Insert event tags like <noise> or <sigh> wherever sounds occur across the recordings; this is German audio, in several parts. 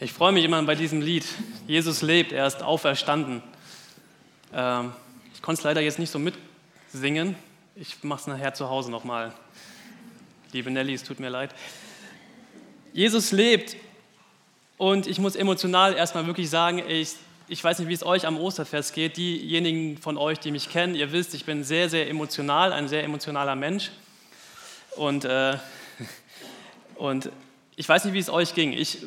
Ich freue mich immer bei diesem Lied. Jesus lebt, er ist auferstanden. Ähm, ich konnte es leider jetzt nicht so mitsingen. Ich mache es nachher zu Hause nochmal. Liebe Nelly, es tut mir leid. Jesus lebt und ich muss emotional erstmal wirklich sagen, ich, ich weiß nicht, wie es euch am Osterfest geht. Diejenigen von euch, die mich kennen, ihr wisst, ich bin sehr, sehr emotional, ein sehr emotionaler Mensch. Und, äh, <laughs> und ich weiß nicht, wie es euch ging. Ich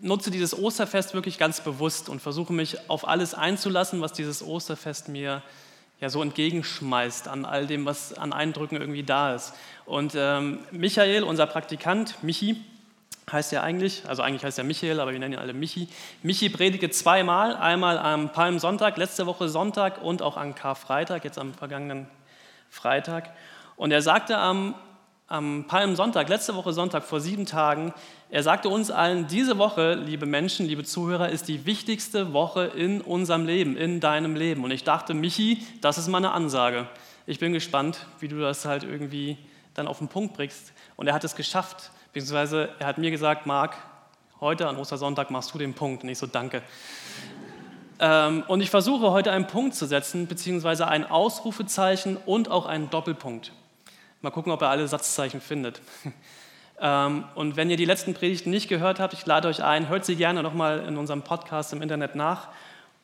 nutze dieses Osterfest wirklich ganz bewusst und versuche mich auf alles einzulassen, was dieses Osterfest mir ja so entgegenschmeißt an all dem, was an Eindrücken irgendwie da ist. Und ähm, Michael, unser Praktikant, Michi, heißt ja eigentlich, also eigentlich heißt er Michael, aber wir nennen ihn alle Michi. Michi predigte zweimal, einmal am Palmsonntag, letzte Woche Sonntag und auch am Karfreitag, jetzt am vergangenen Freitag. Und er sagte am am Palmsonntag, letzte Woche Sonntag, vor sieben Tagen, er sagte uns allen, diese Woche, liebe Menschen, liebe Zuhörer, ist die wichtigste Woche in unserem Leben, in deinem Leben. Und ich dachte, Michi, das ist meine Ansage. Ich bin gespannt, wie du das halt irgendwie dann auf den Punkt bringst. Und er hat es geschafft, beziehungsweise er hat mir gesagt, Marc, heute an Ostersonntag machst du den Punkt. Und ich so, danke. Ähm, und ich versuche heute einen Punkt zu setzen, beziehungsweise ein Ausrufezeichen und auch einen Doppelpunkt. Mal gucken, ob er alle Satzzeichen findet. <laughs> Ähm, und wenn ihr die letzten Predigten nicht gehört habt, ich lade euch ein, hört sie gerne nochmal in unserem Podcast im Internet nach,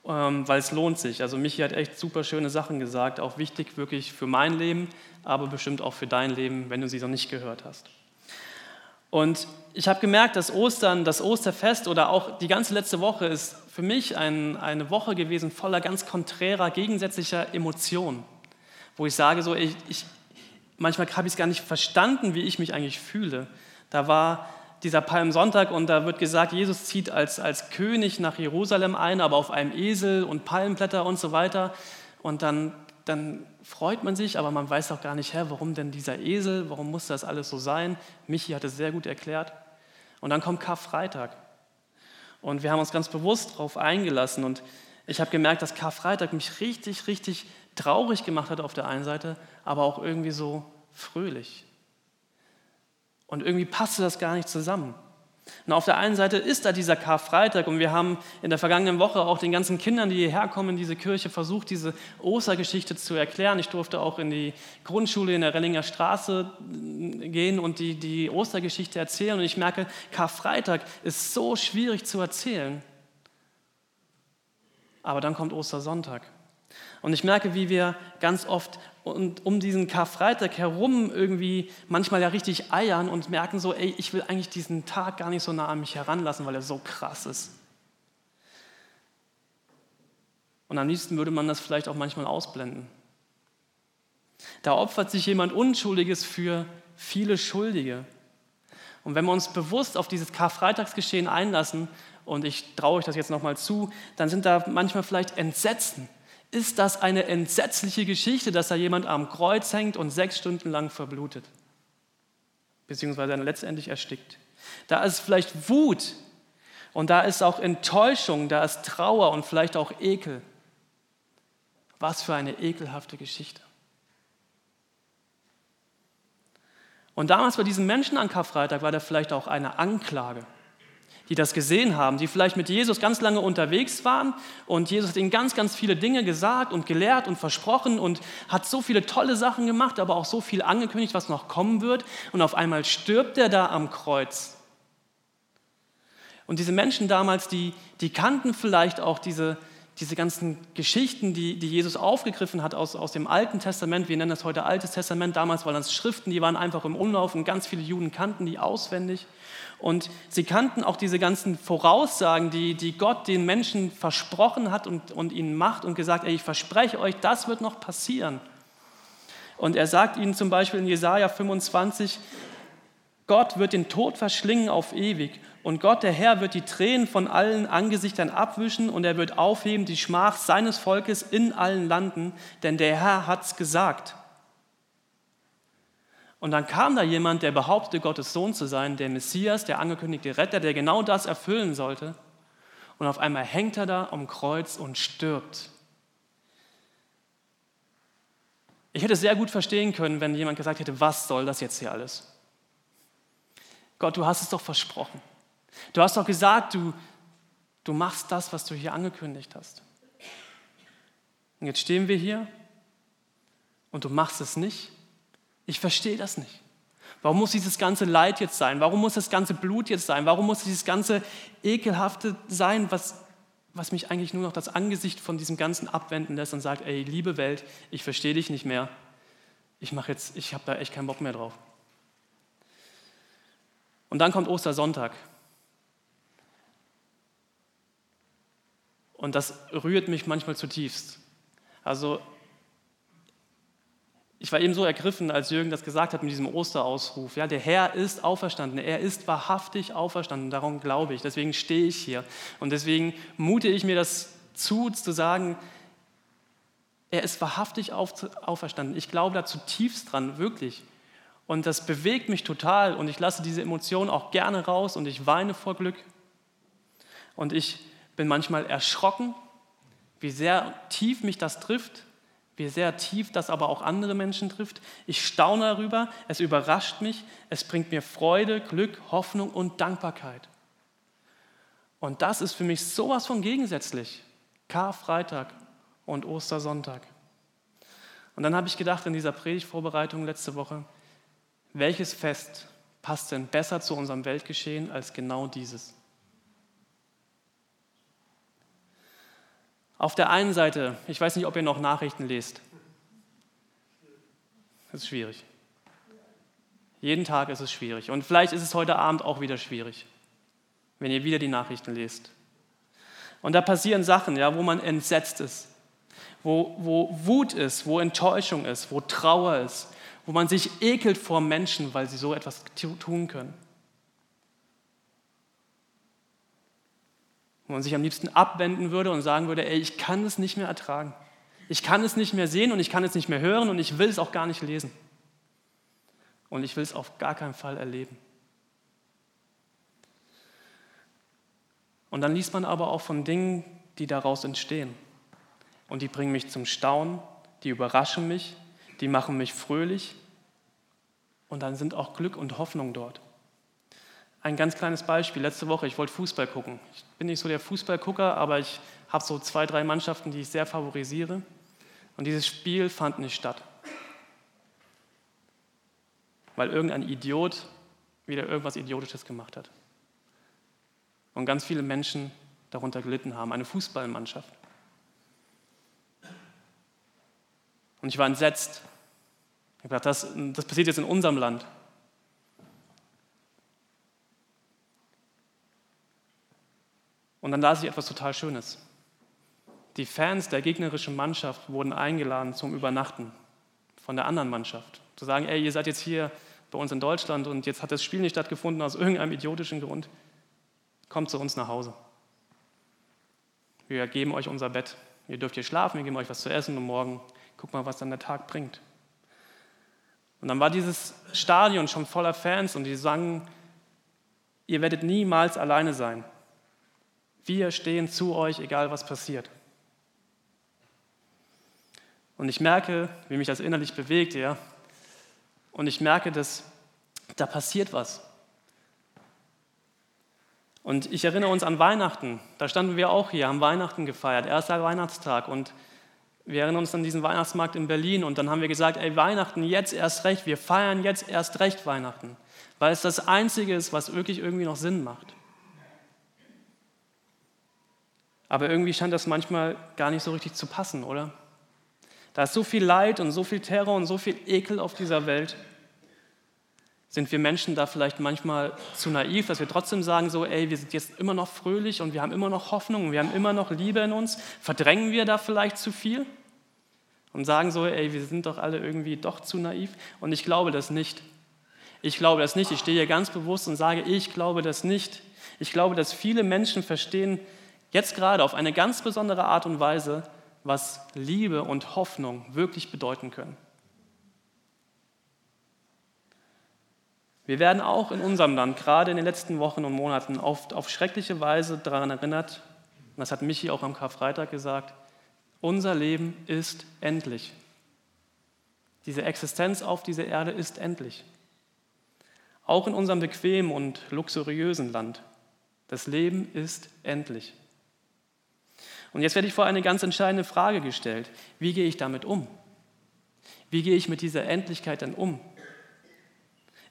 ähm, weil es lohnt sich. Also Michi hat echt super schöne Sachen gesagt, auch wichtig wirklich für mein Leben, aber bestimmt auch für dein Leben, wenn du sie noch nicht gehört hast. Und ich habe gemerkt, dass Ostern, das Osterfest oder auch die ganze letzte Woche ist für mich ein, eine Woche gewesen voller ganz konträrer, gegensätzlicher Emotionen, wo ich sage, so, ich, ich, manchmal habe ich es gar nicht verstanden, wie ich mich eigentlich fühle. Da war dieser Palmsonntag und da wird gesagt, Jesus zieht als, als König nach Jerusalem ein, aber auf einem Esel und Palmblätter und so weiter. Und dann, dann freut man sich, aber man weiß auch gar nicht, hä, warum denn dieser Esel, warum muss das alles so sein? Michi hat es sehr gut erklärt. Und dann kommt Karfreitag. Und wir haben uns ganz bewusst darauf eingelassen. Und ich habe gemerkt, dass Karfreitag mich richtig, richtig traurig gemacht hat auf der einen Seite, aber auch irgendwie so fröhlich. Und irgendwie passte das gar nicht zusammen. Und auf der einen Seite ist da dieser Karfreitag und wir haben in der vergangenen Woche auch den ganzen Kindern, die hierher kommen in diese Kirche, versucht, diese Ostergeschichte zu erklären. Ich durfte auch in die Grundschule in der Rellinger Straße gehen und die, die Ostergeschichte erzählen. Und ich merke, Karfreitag ist so schwierig zu erzählen. Aber dann kommt Ostersonntag. Und ich merke, wie wir ganz oft um diesen Karfreitag herum irgendwie manchmal ja richtig eiern und merken so, ey, ich will eigentlich diesen Tag gar nicht so nah an mich heranlassen, weil er so krass ist. Und am liebsten würde man das vielleicht auch manchmal ausblenden. Da opfert sich jemand Unschuldiges für viele Schuldige. Und wenn wir uns bewusst auf dieses Karfreitagsgeschehen einlassen, und ich traue euch das jetzt nochmal zu, dann sind da manchmal vielleicht Entsetzen, ist das eine entsetzliche Geschichte, dass da jemand am Kreuz hängt und sechs Stunden lang verblutet, beziehungsweise dann letztendlich erstickt. Da ist vielleicht Wut und da ist auch Enttäuschung, da ist Trauer und vielleicht auch Ekel. Was für eine ekelhafte Geschichte. Und damals bei diesen Menschen an Karfreitag war da vielleicht auch eine Anklage die das gesehen haben, die vielleicht mit Jesus ganz lange unterwegs waren und Jesus hat ihnen ganz, ganz viele Dinge gesagt und gelehrt und versprochen und hat so viele tolle Sachen gemacht, aber auch so viel angekündigt, was noch kommen wird. Und auf einmal stirbt er da am Kreuz. Und diese Menschen damals, die, die kannten vielleicht auch diese, diese ganzen Geschichten, die, die Jesus aufgegriffen hat aus, aus dem Alten Testament, wir nennen das heute Altes Testament, damals waren das Schriften, die waren einfach im Umlauf und ganz viele Juden kannten die auswendig. Und sie kannten auch diese ganzen Voraussagen, die, die Gott den Menschen versprochen hat und, und ihnen macht und gesagt, ey, ich verspreche euch, das wird noch passieren. Und er sagt ihnen zum Beispiel in Jesaja 25, Gott wird den Tod verschlingen auf ewig und Gott, der Herr, wird die Tränen von allen Angesichtern abwischen und er wird aufheben die Schmach seines Volkes in allen Landen, denn der Herr hat's gesagt. Und dann kam da jemand, der behauptete, Gottes Sohn zu sein, der Messias, der angekündigte Retter, der genau das erfüllen sollte. Und auf einmal hängt er da am Kreuz und stirbt. Ich hätte sehr gut verstehen können, wenn jemand gesagt hätte, was soll das jetzt hier alles? Gott, du hast es doch versprochen. Du hast doch gesagt, du, du machst das, was du hier angekündigt hast. Und jetzt stehen wir hier und du machst es nicht. Ich verstehe das nicht. Warum muss dieses ganze Leid jetzt sein? Warum muss das ganze Blut jetzt sein? Warum muss dieses ganze Ekelhafte sein, was, was mich eigentlich nur noch das Angesicht von diesem Ganzen abwenden lässt und sagt, ey, liebe Welt, ich verstehe dich nicht mehr. Ich mache jetzt, ich habe da echt keinen Bock mehr drauf. Und dann kommt Ostersonntag. Und das rührt mich manchmal zutiefst. Also ich war eben so ergriffen, als Jürgen das gesagt hat mit diesem Osterausruf. Ja, der Herr ist auferstanden. Er ist wahrhaftig auferstanden. Darum glaube ich. Deswegen stehe ich hier. Und deswegen mute ich mir das zu, zu sagen, er ist wahrhaftig auferstanden. Ich glaube da zutiefst dran, wirklich. Und das bewegt mich total. Und ich lasse diese Emotionen auch gerne raus. Und ich weine vor Glück. Und ich bin manchmal erschrocken, wie sehr tief mich das trifft wie sehr tief das aber auch andere Menschen trifft. Ich staune darüber, es überrascht mich, es bringt mir Freude, Glück, Hoffnung und Dankbarkeit. Und das ist für mich sowas von gegensätzlich. Karfreitag und Ostersonntag. Und dann habe ich gedacht in dieser Predigtvorbereitung letzte Woche, welches Fest passt denn besser zu unserem Weltgeschehen als genau dieses? Auf der einen Seite, ich weiß nicht, ob ihr noch Nachrichten lest. Das ist schwierig. Jeden Tag ist es schwierig. Und vielleicht ist es heute Abend auch wieder schwierig, wenn ihr wieder die Nachrichten lest. Und da passieren Sachen, ja, wo man entsetzt ist, wo, wo Wut ist, wo Enttäuschung ist, wo Trauer ist, wo man sich ekelt vor Menschen, weil sie so etwas tun können. Wo man sich am liebsten abwenden würde und sagen würde, ey, ich kann es nicht mehr ertragen. Ich kann es nicht mehr sehen und ich kann es nicht mehr hören und ich will es auch gar nicht lesen. Und ich will es auf gar keinen Fall erleben. Und dann liest man aber auch von Dingen, die daraus entstehen. Und die bringen mich zum Staunen, die überraschen mich, die machen mich fröhlich. Und dann sind auch Glück und Hoffnung dort. Ein ganz kleines Beispiel. Letzte Woche, ich wollte Fußball gucken. Ich bin nicht so der Fußballgucker, aber ich habe so zwei, drei Mannschaften, die ich sehr favorisiere. Und dieses Spiel fand nicht statt. Weil irgendein Idiot wieder irgendwas Idiotisches gemacht hat. Und ganz viele Menschen darunter gelitten haben. Eine Fußballmannschaft. Und ich war entsetzt. Ich habe gedacht, das, das passiert jetzt in unserem Land. Und dann las ich etwas total Schönes. Die Fans der gegnerischen Mannschaft wurden eingeladen zum Übernachten von der anderen Mannschaft. Zu sagen, ey, ihr seid jetzt hier bei uns in Deutschland und jetzt hat das Spiel nicht stattgefunden aus irgendeinem idiotischen Grund. Kommt zu uns nach Hause. Wir geben euch unser Bett. Ihr dürft hier schlafen, wir geben euch was zu essen und morgen guck mal, was dann der Tag bringt. Und dann war dieses Stadion schon voller Fans und die sangen, ihr werdet niemals alleine sein. Wir stehen zu euch, egal was passiert. Und ich merke, wie mich das innerlich bewegt, ja. Und ich merke, dass da passiert was. Und ich erinnere uns an Weihnachten. Da standen wir auch hier, haben Weihnachten gefeiert, erster Weihnachtstag. Und wir erinnern uns an diesen Weihnachtsmarkt in Berlin. Und dann haben wir gesagt, ey, Weihnachten jetzt erst recht. Wir feiern jetzt erst recht Weihnachten. Weil es das Einzige ist, was wirklich irgendwie noch Sinn macht. Aber irgendwie scheint das manchmal gar nicht so richtig zu passen, oder? Da ist so viel Leid und so viel Terror und so viel Ekel auf dieser Welt. Sind wir Menschen da vielleicht manchmal zu naiv, dass wir trotzdem sagen, so, ey, wir sind jetzt immer noch fröhlich und wir haben immer noch Hoffnung und wir haben immer noch Liebe in uns? Verdrängen wir da vielleicht zu viel? Und sagen so, ey, wir sind doch alle irgendwie doch zu naiv? Und ich glaube das nicht. Ich glaube das nicht. Ich stehe hier ganz bewusst und sage, ich glaube das nicht. Ich glaube, dass viele Menschen verstehen, jetzt gerade auf eine ganz besondere Art und Weise, was Liebe und Hoffnung wirklich bedeuten können. Wir werden auch in unserem Land gerade in den letzten Wochen und Monaten oft auf schreckliche Weise daran erinnert, und das hat Michi auch am Karfreitag gesagt, unser Leben ist endlich. Diese Existenz auf dieser Erde ist endlich. Auch in unserem bequemen und luxuriösen Land Das Leben ist endlich. Und jetzt werde ich vor eine ganz entscheidende Frage gestellt. Wie gehe ich damit um? Wie gehe ich mit dieser Endlichkeit denn um?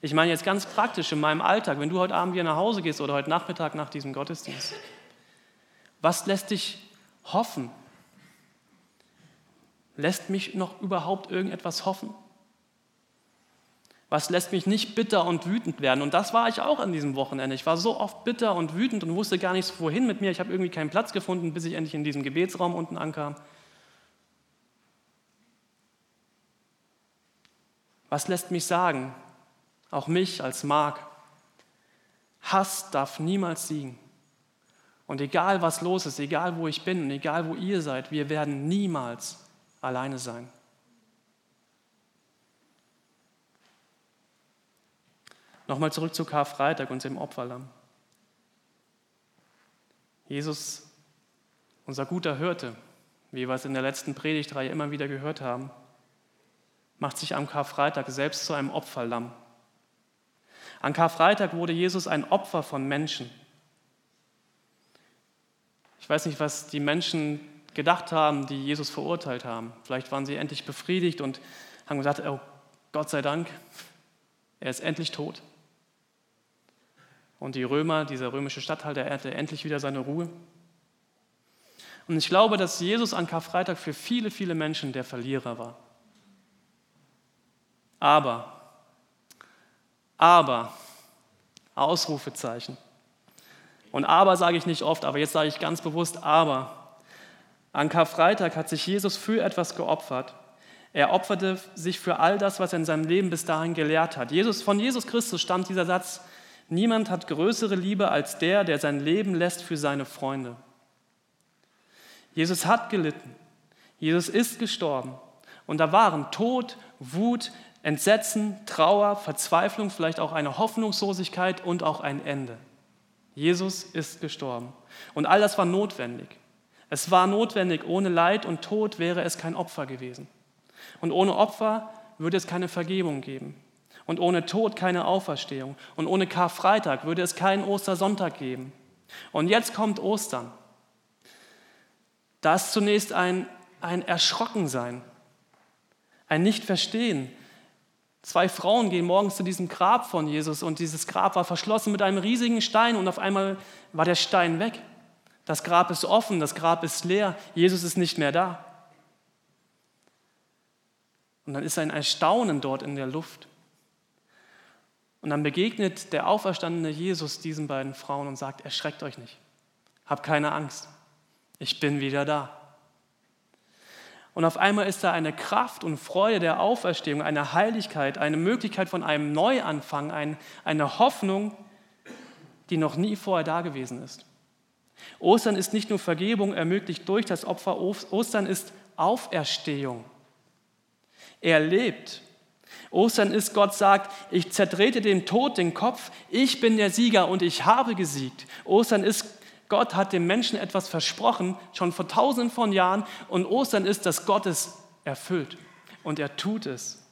Ich meine jetzt ganz praktisch in meinem Alltag, wenn du heute Abend wieder nach Hause gehst oder heute Nachmittag nach diesem Gottesdienst. Was lässt dich hoffen? Lässt mich noch überhaupt irgendetwas hoffen? Was lässt mich nicht bitter und wütend werden? Und das war ich auch an diesem Wochenende. Ich war so oft bitter und wütend und wusste gar nicht, wohin mit mir. Ich habe irgendwie keinen Platz gefunden, bis ich endlich in diesem Gebetsraum unten ankam. Was lässt mich sagen, auch mich als Mark, Hass darf niemals siegen. Und egal was los ist, egal wo ich bin egal wo ihr seid, wir werden niemals alleine sein. Nochmal zurück zu Karfreitag und dem Opferlamm. Jesus, unser guter Hirte, wie wir es in der letzten Predigtreihe immer wieder gehört haben, macht sich am Karfreitag selbst zu einem Opferlamm. An Karfreitag wurde Jesus ein Opfer von Menschen. Ich weiß nicht, was die Menschen gedacht haben, die Jesus verurteilt haben. Vielleicht waren sie endlich befriedigt und haben gesagt, oh Gott sei Dank, er ist endlich tot. Und die Römer, dieser römische Statthalter, er hatte endlich wieder seine Ruhe. Und ich glaube, dass Jesus an Karfreitag für viele, viele Menschen der Verlierer war. Aber, aber, Ausrufezeichen. Und aber sage ich nicht oft, aber jetzt sage ich ganz bewusst aber. An Karfreitag hat sich Jesus für etwas geopfert. Er opferte sich für all das, was er in seinem Leben bis dahin gelehrt hat. Jesus, von Jesus Christus stammt dieser Satz, Niemand hat größere Liebe als der, der sein Leben lässt für seine Freunde. Jesus hat gelitten. Jesus ist gestorben. Und da waren Tod, Wut, Entsetzen, Trauer, Verzweiflung, vielleicht auch eine Hoffnungslosigkeit und auch ein Ende. Jesus ist gestorben. Und all das war notwendig. Es war notwendig. Ohne Leid und Tod wäre es kein Opfer gewesen. Und ohne Opfer würde es keine Vergebung geben. Und ohne Tod keine Auferstehung. Und ohne Karfreitag würde es keinen Ostersonntag geben. Und jetzt kommt Ostern. Da ist zunächst ein, ein Erschrockensein, ein Nicht-Verstehen. Zwei Frauen gehen morgens zu diesem Grab von Jesus und dieses Grab war verschlossen mit einem riesigen Stein und auf einmal war der Stein weg. Das Grab ist offen, das Grab ist leer, Jesus ist nicht mehr da. Und dann ist ein Erstaunen dort in der Luft. Und dann begegnet der auferstandene Jesus diesen beiden Frauen und sagt, erschreckt euch nicht, habt keine Angst, ich bin wieder da. Und auf einmal ist da eine Kraft und Freude der Auferstehung, eine Heiligkeit, eine Möglichkeit von einem Neuanfang, eine Hoffnung, die noch nie vorher da gewesen ist. Ostern ist nicht nur Vergebung ermöglicht durch das Opfer, Ostern ist Auferstehung. Er lebt Ostern ist, Gott sagt, ich zertrete dem Tod den Kopf, ich bin der Sieger und ich habe gesiegt. Ostern ist, Gott hat dem Menschen etwas versprochen, schon vor tausenden von Jahren. Und Ostern ist, dass Gott es erfüllt. Und er tut es.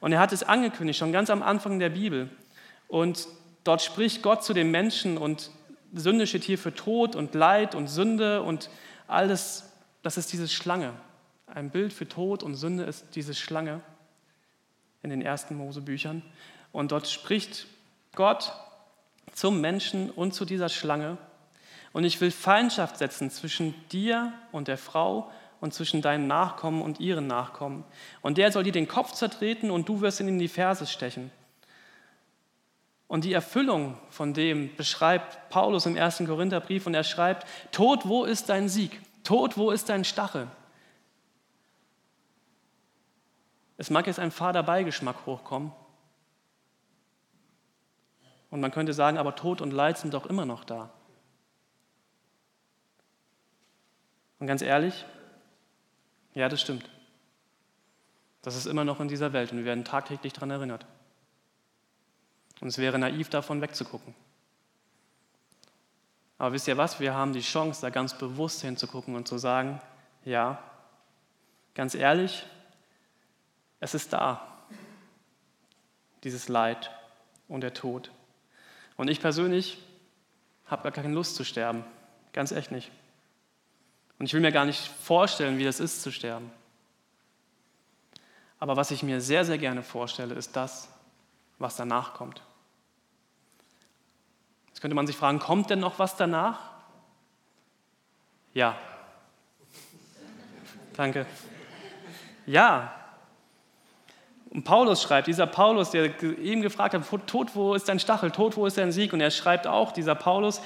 Und er hat es angekündigt, schon ganz am Anfang der Bibel. Und dort spricht Gott zu den Menschen und Sünde steht hier für Tod und Leid und Sünde und alles, das ist diese Schlange. Ein Bild für Tod und Sünde ist diese Schlange in den ersten Mosebüchern. Und dort spricht Gott zum Menschen und zu dieser Schlange. Und ich will Feindschaft setzen zwischen dir und der Frau und zwischen deinen Nachkommen und ihren Nachkommen. Und der soll dir den Kopf zertreten und du wirst ihn in die Ferse stechen. Und die Erfüllung von dem beschreibt Paulus im ersten Korintherbrief und er schreibt, Tod, wo ist dein Sieg? Tod, wo ist dein Stachel? Es mag jetzt ein fader Beigeschmack hochkommen. Und man könnte sagen, aber Tod und Leid sind doch immer noch da. Und ganz ehrlich, ja, das stimmt. Das ist immer noch in dieser Welt und wir werden tagtäglich daran erinnert. Und es wäre naiv, davon wegzugucken. Aber wisst ihr was? Wir haben die Chance, da ganz bewusst hinzugucken und zu sagen, ja, ganz ehrlich, es ist da, dieses Leid und der Tod. Und ich persönlich habe gar keine Lust zu sterben. Ganz echt nicht. Und ich will mir gar nicht vorstellen, wie das ist zu sterben. Aber was ich mir sehr, sehr gerne vorstelle, ist das, was danach kommt. Jetzt könnte man sich fragen, kommt denn noch was danach? Ja. Danke. Ja. Und Paulus schreibt, dieser Paulus, der eben gefragt hat, Tod, wo ist dein Stachel? Tod, wo ist dein Sieg? Und er schreibt auch, dieser Paulus,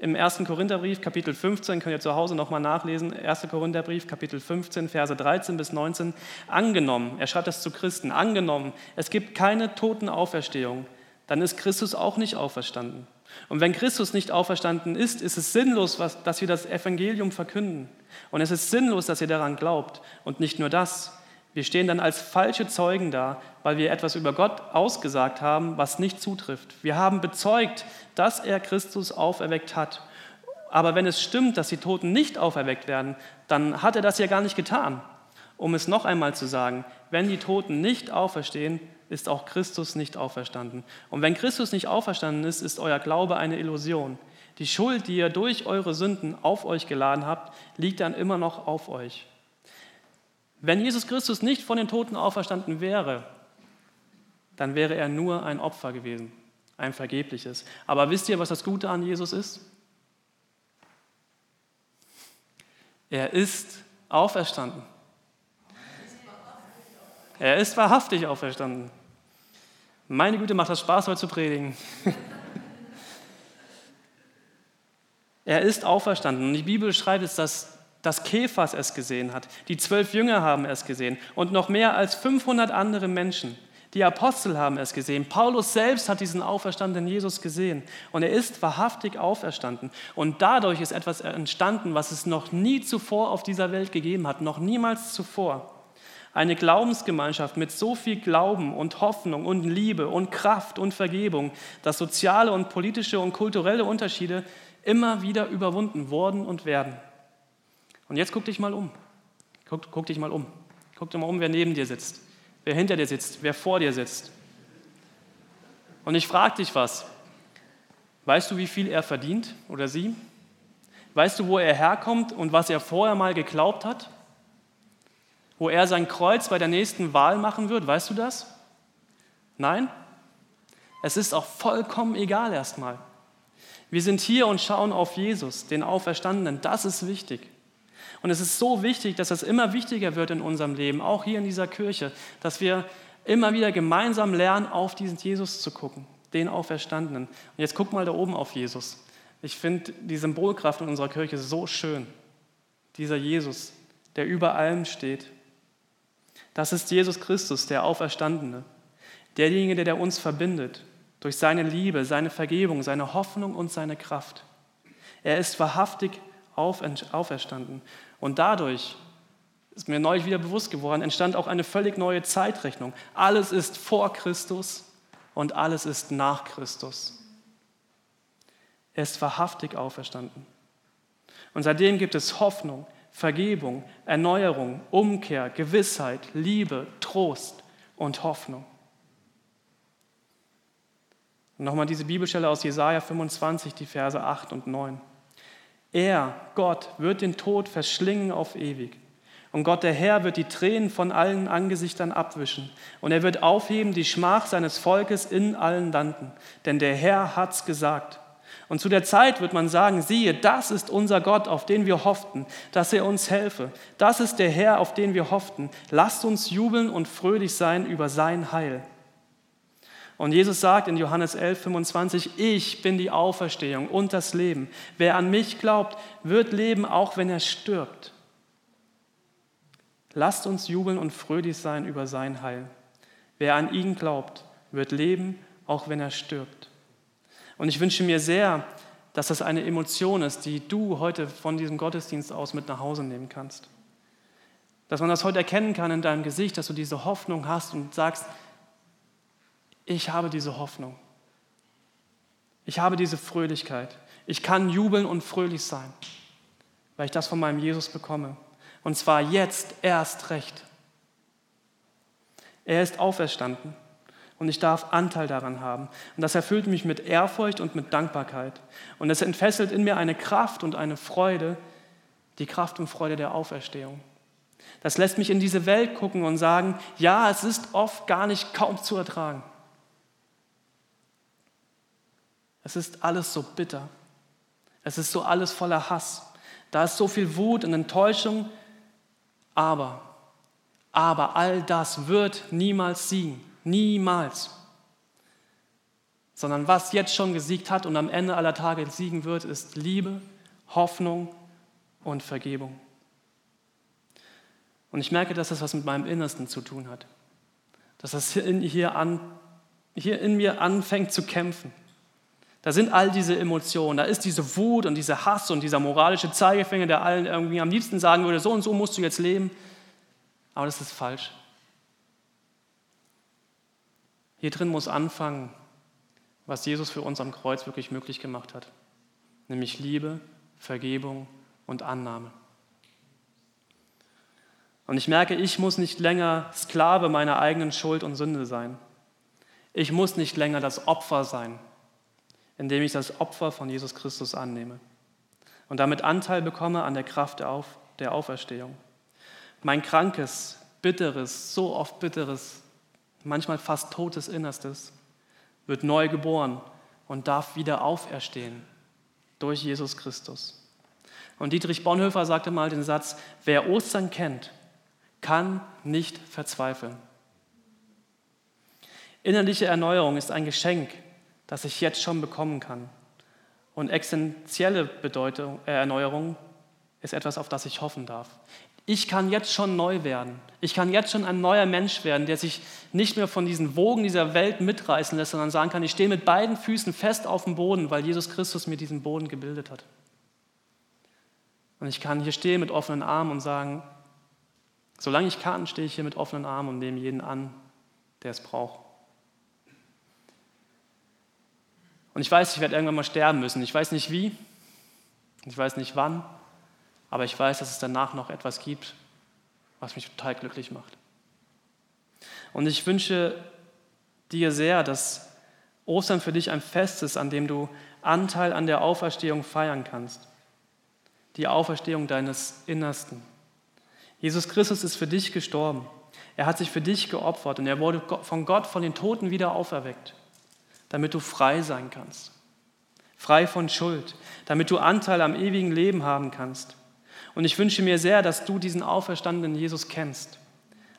im 1. Korintherbrief, Kapitel 15, könnt ihr zu Hause nochmal nachlesen, 1. Korintherbrief, Kapitel 15, Verse 13 bis 19, angenommen, er schreibt das zu Christen, angenommen, es gibt keine Totenauferstehung, dann ist Christus auch nicht auferstanden. Und wenn Christus nicht auferstanden ist, ist es sinnlos, dass wir das Evangelium verkünden. Und es ist sinnlos, dass ihr daran glaubt. Und nicht nur das, wir stehen dann als falsche Zeugen da, weil wir etwas über Gott ausgesagt haben, was nicht zutrifft. Wir haben bezeugt, dass er Christus auferweckt hat. Aber wenn es stimmt, dass die Toten nicht auferweckt werden, dann hat er das ja gar nicht getan. Um es noch einmal zu sagen, wenn die Toten nicht auferstehen, ist auch Christus nicht auferstanden. Und wenn Christus nicht auferstanden ist, ist euer Glaube eine Illusion. Die Schuld, die ihr durch eure Sünden auf euch geladen habt, liegt dann immer noch auf euch. Wenn Jesus Christus nicht von den Toten auferstanden wäre, dann wäre er nur ein Opfer gewesen, ein vergebliches. Aber wisst ihr, was das Gute an Jesus ist? Er ist auferstanden. Er ist wahrhaftig auferstanden. Meine Güte, macht das Spaß, heute zu predigen. <laughs> er ist auferstanden. Und die Bibel schreibt es, dass dass Kephas es gesehen hat. Die zwölf Jünger haben es gesehen und noch mehr als 500 andere Menschen. Die Apostel haben es gesehen. Paulus selbst hat diesen auferstandenen Jesus gesehen. Und er ist wahrhaftig auferstanden. Und dadurch ist etwas entstanden, was es noch nie zuvor auf dieser Welt gegeben hat. Noch niemals zuvor. Eine Glaubensgemeinschaft mit so viel Glauben und Hoffnung und Liebe und Kraft und Vergebung, dass soziale und politische und kulturelle Unterschiede immer wieder überwunden wurden und werden. Und jetzt guck dich mal um. Guck, guck dich mal um. Guck dir mal um, wer neben dir sitzt, wer hinter dir sitzt, wer vor dir sitzt. Und ich frage dich was. Weißt du, wie viel er verdient oder sie? Weißt du, wo er herkommt und was er vorher mal geglaubt hat? Wo er sein Kreuz bei der nächsten Wahl machen wird? Weißt du das? Nein? Es ist auch vollkommen egal erstmal. Wir sind hier und schauen auf Jesus, den Auferstandenen. Das ist wichtig. Und es ist so wichtig, dass das immer wichtiger wird in unserem Leben, auch hier in dieser Kirche, dass wir immer wieder gemeinsam lernen, auf diesen Jesus zu gucken, den Auferstandenen. Und jetzt guck mal da oben auf Jesus. Ich finde die Symbolkraft in unserer Kirche so schön. Dieser Jesus, der über allem steht. Das ist Jesus Christus, der Auferstandene. Derjenige, der uns verbindet durch seine Liebe, seine Vergebung, seine Hoffnung und seine Kraft. Er ist wahrhaftig auferstanden. Und dadurch ist mir neulich wieder bewusst geworden, entstand auch eine völlig neue Zeitrechnung. Alles ist vor Christus und alles ist nach Christus. Er ist wahrhaftig auferstanden. Und seitdem gibt es Hoffnung, Vergebung, Erneuerung, Umkehr, Gewissheit, Liebe, Trost und Hoffnung. Und nochmal diese Bibelstelle aus Jesaja 25, die Verse 8 und 9. Er, Gott, wird den Tod verschlingen auf ewig. Und Gott, der Herr, wird die Tränen von allen Angesichtern abwischen. Und er wird aufheben die Schmach seines Volkes in allen Landen. Denn der Herr hat's gesagt. Und zu der Zeit wird man sagen, siehe, das ist unser Gott, auf den wir hofften, dass er uns helfe. Das ist der Herr, auf den wir hofften. Lasst uns jubeln und fröhlich sein über sein Heil. Und Jesus sagt in Johannes 11, 25, ich bin die Auferstehung und das Leben. Wer an mich glaubt, wird leben, auch wenn er stirbt. Lasst uns jubeln und fröhlich sein über sein Heil. Wer an ihn glaubt, wird leben, auch wenn er stirbt. Und ich wünsche mir sehr, dass das eine Emotion ist, die du heute von diesem Gottesdienst aus mit nach Hause nehmen kannst. Dass man das heute erkennen kann in deinem Gesicht, dass du diese Hoffnung hast und sagst, ich habe diese Hoffnung. Ich habe diese Fröhlichkeit. Ich kann jubeln und fröhlich sein, weil ich das von meinem Jesus bekomme. Und zwar jetzt erst recht. Er ist auferstanden. Und ich darf Anteil daran haben. Und das erfüllt mich mit Ehrfurcht und mit Dankbarkeit. Und es entfesselt in mir eine Kraft und eine Freude, die Kraft und Freude der Auferstehung. Das lässt mich in diese Welt gucken und sagen, ja, es ist oft gar nicht kaum zu ertragen. Es ist alles so bitter. Es ist so alles voller Hass. Da ist so viel Wut und Enttäuschung. Aber, aber all das wird niemals siegen. Niemals. Sondern was jetzt schon gesiegt hat und am Ende aller Tage siegen wird, ist Liebe, Hoffnung und Vergebung. Und ich merke, dass das was mit meinem Innersten zu tun hat. Dass das hier in, hier, an, hier in mir anfängt zu kämpfen. Da sind all diese Emotionen, da ist diese Wut und dieser Hass und dieser moralische Zeigefinger, der allen irgendwie am liebsten sagen würde, so und so musst du jetzt leben. Aber das ist falsch. Hier drin muss anfangen, was Jesus für uns am Kreuz wirklich möglich gemacht hat, nämlich Liebe, Vergebung und Annahme. Und ich merke, ich muss nicht länger Sklave meiner eigenen Schuld und Sünde sein. Ich muss nicht länger das Opfer sein, indem ich das Opfer von Jesus Christus annehme und damit Anteil bekomme an der Kraft der, der Auferstehung. Mein krankes, bitteres, so oft bitteres, manchmal fast totes Innerstes wird neu geboren und darf wieder auferstehen durch Jesus Christus. Und Dietrich Bonhoeffer sagte mal den Satz, wer Ostern kennt, kann nicht verzweifeln. Innerliche Erneuerung ist ein Geschenk, das ich jetzt schon bekommen kann. Und existenzielle Bedeutung, äh, Erneuerung ist etwas, auf das ich hoffen darf. Ich kann jetzt schon neu werden. Ich kann jetzt schon ein neuer Mensch werden, der sich nicht mehr von diesen Wogen dieser Welt mitreißen lässt, sondern sagen kann, ich stehe mit beiden Füßen fest auf dem Boden, weil Jesus Christus mir diesen Boden gebildet hat. Und ich kann hier stehen mit offenen Armen und sagen, Solange ich kann, stehe ich hier mit offenen Armen und nehme jeden an, der es braucht. Und ich weiß, ich werde irgendwann mal sterben müssen. Ich weiß nicht wie, ich weiß nicht wann, aber ich weiß, dass es danach noch etwas gibt, was mich total glücklich macht. Und ich wünsche dir sehr, dass Ostern für dich ein Fest ist, an dem du Anteil an der Auferstehung feiern kannst. Die Auferstehung deines Innersten. Jesus Christus ist für dich gestorben. Er hat sich für dich geopfert und er wurde von Gott von den Toten wieder auferweckt, damit du frei sein kannst. Frei von Schuld, damit du Anteil am ewigen Leben haben kannst. Und ich wünsche mir sehr, dass du diesen auferstandenen Jesus kennst,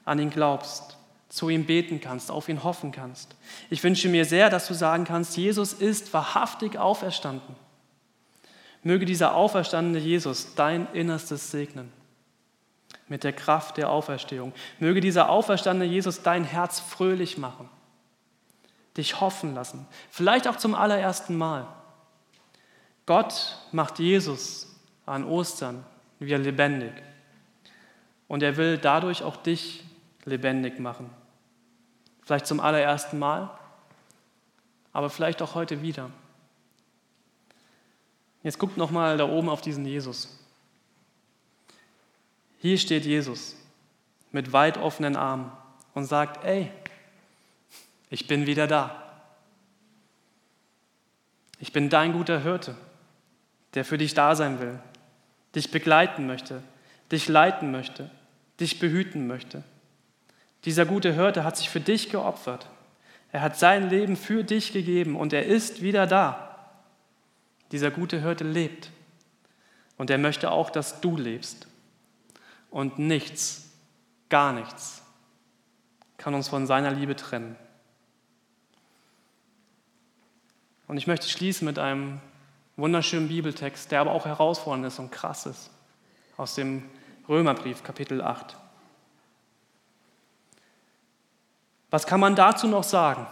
an ihn glaubst, zu ihm beten kannst, auf ihn hoffen kannst. Ich wünsche mir sehr, dass du sagen kannst, Jesus ist wahrhaftig auferstanden. Möge dieser auferstandene Jesus dein Innerstes segnen mit der Kraft der Auferstehung. Möge dieser auferstandene Jesus dein Herz fröhlich machen, dich hoffen lassen, vielleicht auch zum allerersten Mal. Gott macht Jesus an Ostern wieder lebendig und er will dadurch auch dich lebendig machen. Vielleicht zum allerersten Mal, aber vielleicht auch heute wieder. Jetzt guckt noch mal da oben auf diesen Jesus. Hier steht Jesus mit weit offenen Armen und sagt, ey, ich bin wieder da. Ich bin dein guter Hirte, der für dich da sein will, dich begleiten möchte, dich leiten möchte, dich behüten möchte. Dieser gute Hirte hat sich für dich geopfert. Er hat sein Leben für dich gegeben und er ist wieder da. Dieser gute Hirte lebt und er möchte auch, dass du lebst. Und nichts, gar nichts kann uns von seiner Liebe trennen. Und ich möchte schließen mit einem wunderschönen Bibeltext, der aber auch herausfordernd ist und krass ist, aus dem Römerbrief Kapitel 8. Was kann man dazu noch sagen?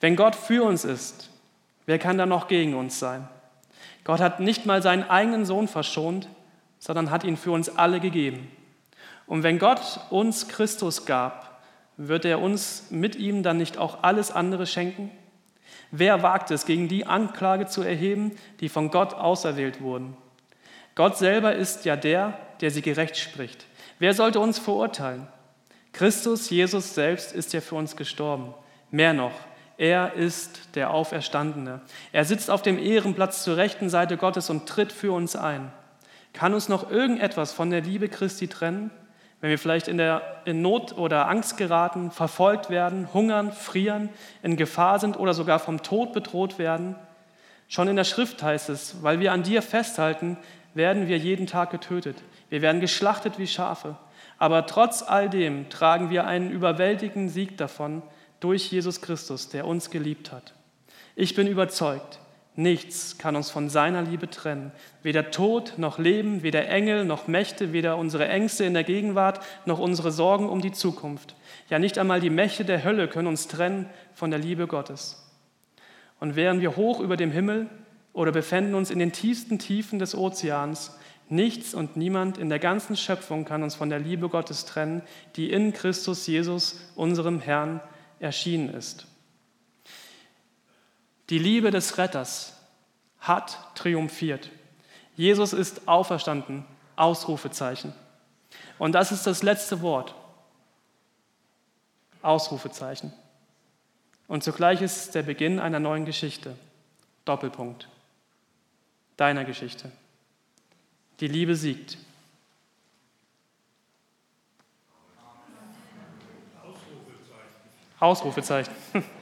Wenn Gott für uns ist, wer kann da noch gegen uns sein? Gott hat nicht mal seinen eigenen Sohn verschont, sondern hat ihn für uns alle gegeben. Und wenn Gott uns Christus gab, wird er uns mit ihm dann nicht auch alles andere schenken? Wer wagt es, gegen die Anklage zu erheben, die von Gott auserwählt wurden? Gott selber ist ja der, der sie gerecht spricht. Wer sollte uns verurteilen? Christus, Jesus selbst, ist ja für uns gestorben. Mehr noch, er ist der Auferstandene. Er sitzt auf dem Ehrenplatz zur rechten Seite Gottes und tritt für uns ein. Kann uns noch irgendetwas von der Liebe Christi trennen? Wenn wir vielleicht in, der, in Not oder Angst geraten, verfolgt werden, hungern, frieren, in Gefahr sind oder sogar vom Tod bedroht werden? Schon in der Schrift heißt es, weil wir an dir festhalten, werden wir jeden Tag getötet. Wir werden geschlachtet wie Schafe. Aber trotz all dem tragen wir einen überwältigenden Sieg davon durch Jesus Christus, der uns geliebt hat. Ich bin überzeugt, nichts kann uns von seiner Liebe trennen. Weder Tod noch Leben, weder Engel noch Mächte, weder unsere Ängste in der Gegenwart noch unsere Sorgen um die Zukunft. Ja, nicht einmal die Mächte der Hölle können uns trennen von der Liebe Gottes. Und wären wir hoch über dem Himmel oder befänden uns in den tiefsten Tiefen des Ozeans, nichts und niemand in der ganzen Schöpfung kann uns von der Liebe Gottes trennen, die in Christus Jesus, unserem Herrn, erschienen ist. Die Liebe des Retters hat triumphiert. Jesus ist auferstanden, Ausrufezeichen. Und das ist das letzte Wort. Ausrufezeichen. Und zugleich ist es der Beginn einer neuen Geschichte. Doppelpunkt. Deiner Geschichte. Die Liebe siegt. Ausrufezeichen. Ausrufezeichen. <laughs>